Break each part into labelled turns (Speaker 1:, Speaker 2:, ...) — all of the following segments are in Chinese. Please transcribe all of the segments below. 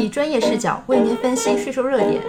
Speaker 1: 以专业视角为您分析税收热点。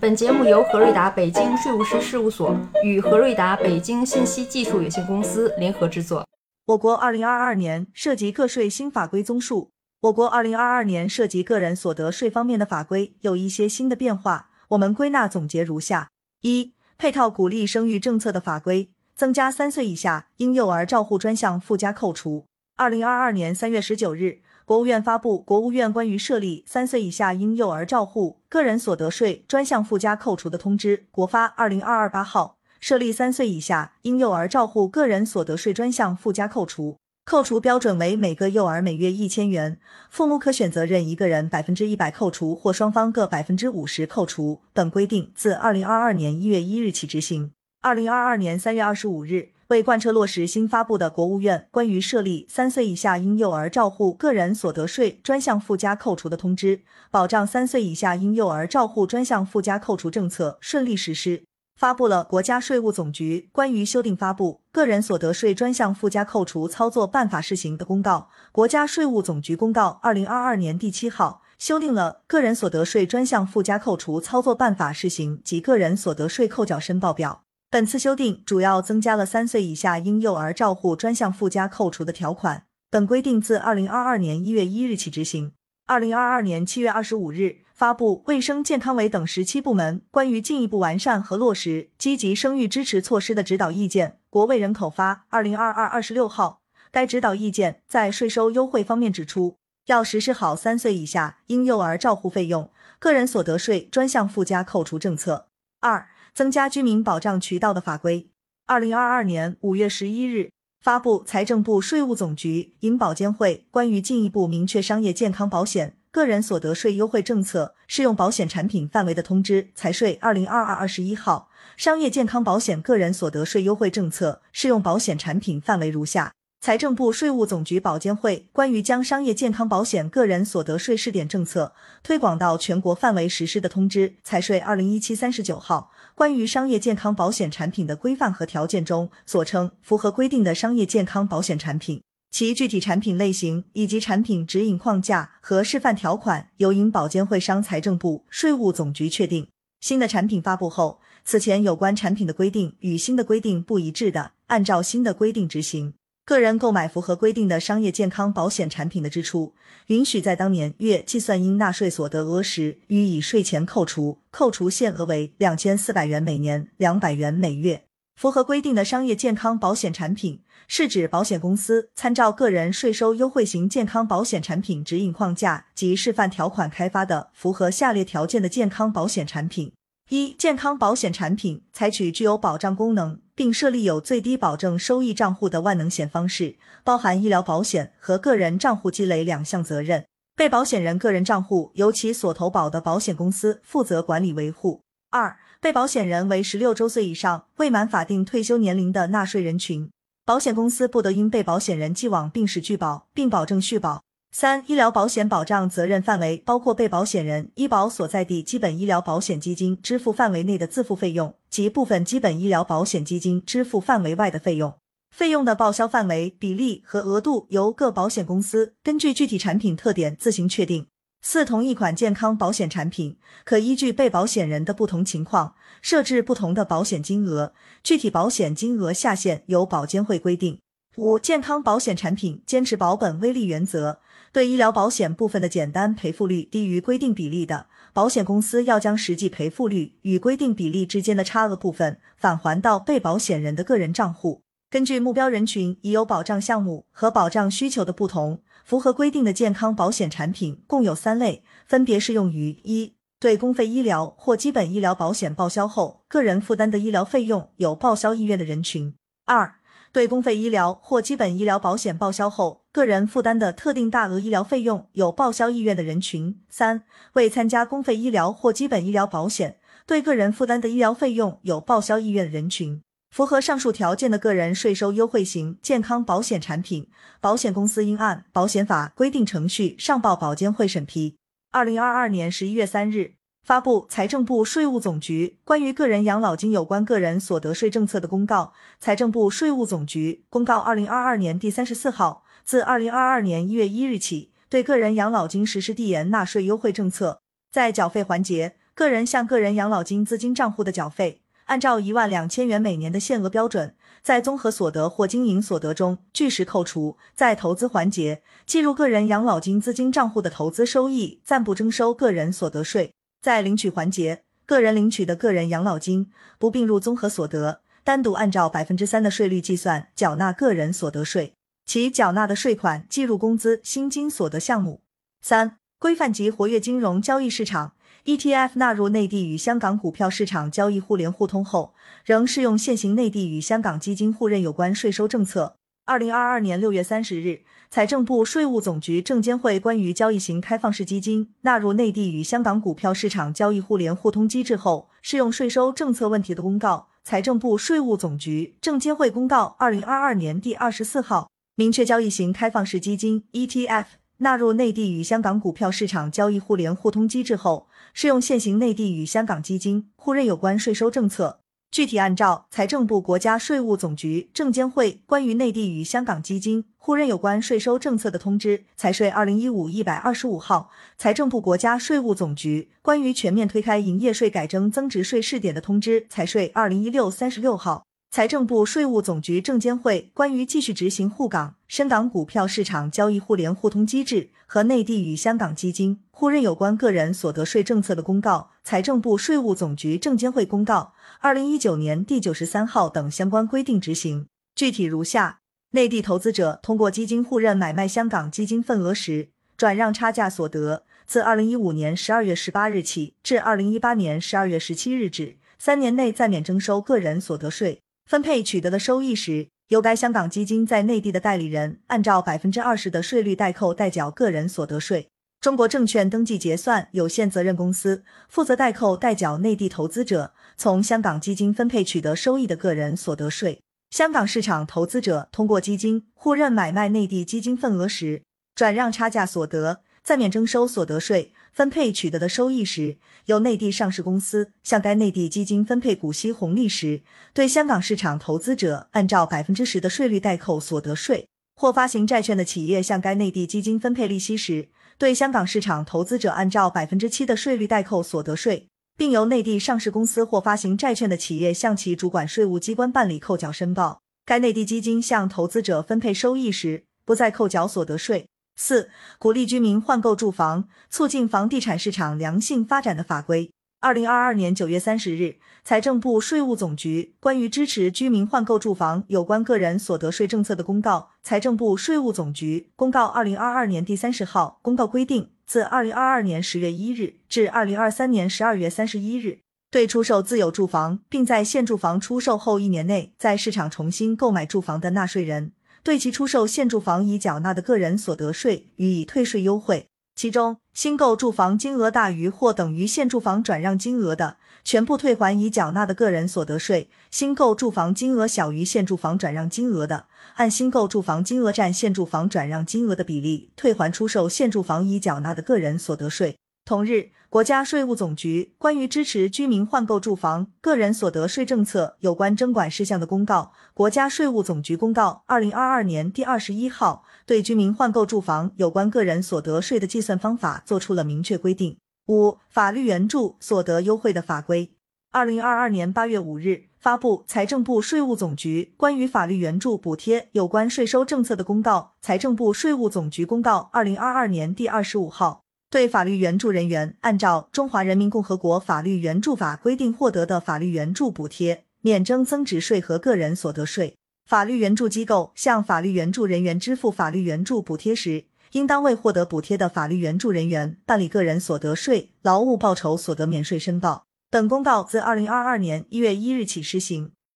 Speaker 1: 本节目由何瑞达北京税务师事务所与何瑞达北京信息技术有限公司联合制作。
Speaker 2: 我国二零二二年涉及个税新法规综述。我国二零二二年涉及个人所得税方面的法规有一些新的变化，我们归纳总结如下：一、配套鼓励生育政策的法规，增加三岁以下婴幼儿照护专项附加扣除。二零二二年三月十九日。国务院发布《国务院关于设立三岁以下婴幼儿照护个人所得税专项附加扣除的通知》（国发二零二二八号），设立三岁以下婴幼儿照护个人所得税专项附加扣除，扣除标准为每个幼儿每月一千元，父母可选择任一个人百分之一百扣除或双方各百分之五十扣除。本规定自二零二二年一月一日起执行。二零二二年三月二十五日。为贯彻落实新发布的国务院关于设立三岁以下婴幼儿照护个人所得税专项附加扣除的通知，保障三岁以下婴幼儿照护专项附加扣除政策顺利实施，发布了国家税务总局关于修订发布个人所得税专项附加扣除操作办法试行的公告（国家税务总局公告二零二二年第七号），修订了个人所得税专项附加扣除操作办法试行及个人所得税扣缴申报表。本次修订主要增加了三岁以下婴幼儿照护专项附加扣除的条款。本规定自二零二二年一月一日起执行。二零二二年七月二十五日发布卫生健康委等十七部门关于进一步完善和落实积极生育支持措施的指导意见（国卫人口发二零二二二十六号）。该指导意见在税收优惠方面指出，要实施好三岁以下婴幼儿照护费用个人所得税专项附加扣除政策。二增加居民保障渠道的法规。二零二二年五月十一日发布财政部、税务总局、银保监会关于进一步明确商业健康保险个人所得税优惠政策适用保险产品范围的通知（财税二零二二二十一号）。商业健康保险个人所得税优惠政策适用保险产品范围如下。财政部、税务总局、保监会关于将商业健康保险个人所得税试点政策推广到全国范围实施的通知（财税二零一七三十九号）关于商业健康保险产品的规范和条件中所称符合规定的商业健康保险产品，其具体产品类型以及产品指引框架和示范条款由银保监会商财政部、税务总局确定。新的产品发布后，此前有关产品的规定与新的规定不一致的，按照新的规定执行。个人购买符合规定的商业健康保险产品的支出，允许在当年月计算应纳税所得额时予以税前扣除，扣除限额为两千四百元每年，两百元每月。符合规定的商业健康保险产品，是指保险公司参照个人税收优惠型健康保险产品指引框架及示范条款开发的符合下列条件的健康保险产品。一、健康保险产品采取具有保障功能，并设立有最低保证收益账户的万能险方式，包含医疗保险和个人账户积累两项责任。被保险人个人账户由其所投保的保险公司负责管理维护。二、被保险人为十六周岁以上未满法定退休年龄的纳税人群，保险公司不得因被保险人既往病史拒保并保证续保。三、医疗保险保障责任范围包括被保险人医保所在地基本医疗保险基金支付范围内的自付费用及部分基本医疗保险基金支付范围外的费用，费用的报销范围、比例和额度由各保险公司根据具体产品特点自行确定。四、同一款健康保险产品可依据被保险人的不同情况设置不同的保险金额，具体保险金额下限由保监会规定。五、健康保险产品坚持保本微利原则。对医疗保险部分的简单赔付率低于规定比例的，保险公司要将实际赔付率与规定比例之间的差额部分返还到被保险人的个人账户。根据目标人群已有保障项目和保障需求的不同，符合规定的健康保险产品共有三类，分别适用于一、对公费医疗或基本医疗保险报销后个人负担的医疗费用有报销意愿的人群；二、对公费医疗或基本医疗保险报销后，个人负担的特定大额医疗费用有报销意愿的人群；三、未参加公费医疗或基本医疗保险，对个人负担的医疗费用有报销意愿的人群。符合上述条件的个人税收优惠型健康保险产品，保险公司应按保险法规定程序上报保监会审批。二零二二年十一月三日。发布财政部、税务总局关于个人养老金有关个人所得税政策的公告。财政部、税务总局公告二零二二年第三十四号，自二零二二年一月一日起，对个人养老金实施递延纳税优惠政策。在缴费环节，个人向个人养老金资金账户的缴费，按照一万两千元每年的限额标准，在综合所得或经营所得中据实扣除。在投资环节，计入个人养老金资金账户的投资收益暂不征收个人所得税。在领取环节，个人领取的个人养老金不并入综合所得，单独按照百分之三的税率计算缴纳个人所得税，其缴纳的税款计入工资薪金所得项目。三、规范及活跃金融交易市场。ETF 纳入内地与香港股票市场交易互联互通后，仍适用现行内地与香港基金互认有关税收政策。二零二二年六月三十日，财政部、税务总局、证监会关于交易型开放式基金纳入内地与香港股票市场交易互联互通机制后，适用税收政策问题的公告（财政部、税务总局、证监会公告二零二二年第二十四号）明确，交易型开放式基金 ETF。纳入内地与香港股票市场交易互联互通机制后，适用现行内地与香港基金互认有关税收政策。具体按照财政部、国家税务总局、证监会关于内地与香港基金互认有关税收政策的通知（财税二零一五一百二十五号），财政部、国家税务总局关于全面推开营业税改征增值税试点的通知（财税二零一六三十六号）。财政部、税务总局、证监会关于继续执行沪港深港股票市场交易互联互通机制和内地与香港基金互认有关个人所得税政策的公告（财政部、税务总局、证监会公告二零一九年第九十三号）等相关规定执行。具体如下：内地投资者通过基金互认买卖香港基金份额时，转让差价所得，自二零一五年十二月十八日起至二零一八年十二月十七日止，三年内暂免征收个人所得税。分配取得的收益时，由该香港基金在内地的代理人按照百分之二十的税率代扣代缴个人所得税。中国证券登记结算有限责任公司负责代扣代缴内地投资者从香港基金分配取得收益的个人所得税。香港市场投资者通过基金互认买卖内地基金份额时，转让差价所得，暂免征收所得税。分配取得的收益时，由内地上市公司向该内地基金分配股息红利时，对香港市场投资者按照百分之十的税率代扣所得税；或发行债券的企业向该内地基金分配利息时，对香港市场投资者按照百分之七的税率代扣所得税，并由内地上市公司或发行债券的企业向其主管税务机关办理扣缴申报。该内地基金向投资者分配收益时，不再扣缴所得税。四、鼓励居民换购住房，促进房地产市场良性发展的法规。二零二二年九月三十日，财政部、税务总局关于支持居民换购住房有关个人所得税政策的公告（财政部、税务总局公告二零二二年第三十号）公告规定，自二零二二年十月一日至二零二三年十二月三十一日，对出售自有住房并在现住房出售后一年内在市场重新购买住房的纳税人。对其出售现住房已缴纳的个人所得税予以退税优惠，其中新购住房金额大于或等于现住房转让金额的，全部退还已缴纳的个人所得税；新购住房金额小于现住房转让金额的，按新购住房金额占现住房转让金额的比例退还出售现住房已缴纳的个人所得税。同日。国家税务总局关于支持居民换购住房个人所得税政策有关征管事项的公告（国家税务总局公告）二零二二年第二十一号，对居民换购住房有关个人所得税的计算方法作出了明确规定。五、法律援助所得优惠的法规。二零二二年八月五日发布财政部、税务总局关于法律援助补贴有关税收政策的公告（财政部、税务总局公告）二零二二年第二十五号。对法律援助人员按照《中华人民共和国法律援助法》规定获得的法律援助补贴，免征增值税和个人所得税。法律援助机构向法律援助人员支付法律援助补贴时，应当为获得补贴的法律援助人员办理个人所得税、劳务报酬所得免税申报等公告，自二零二二年一月一日起施行。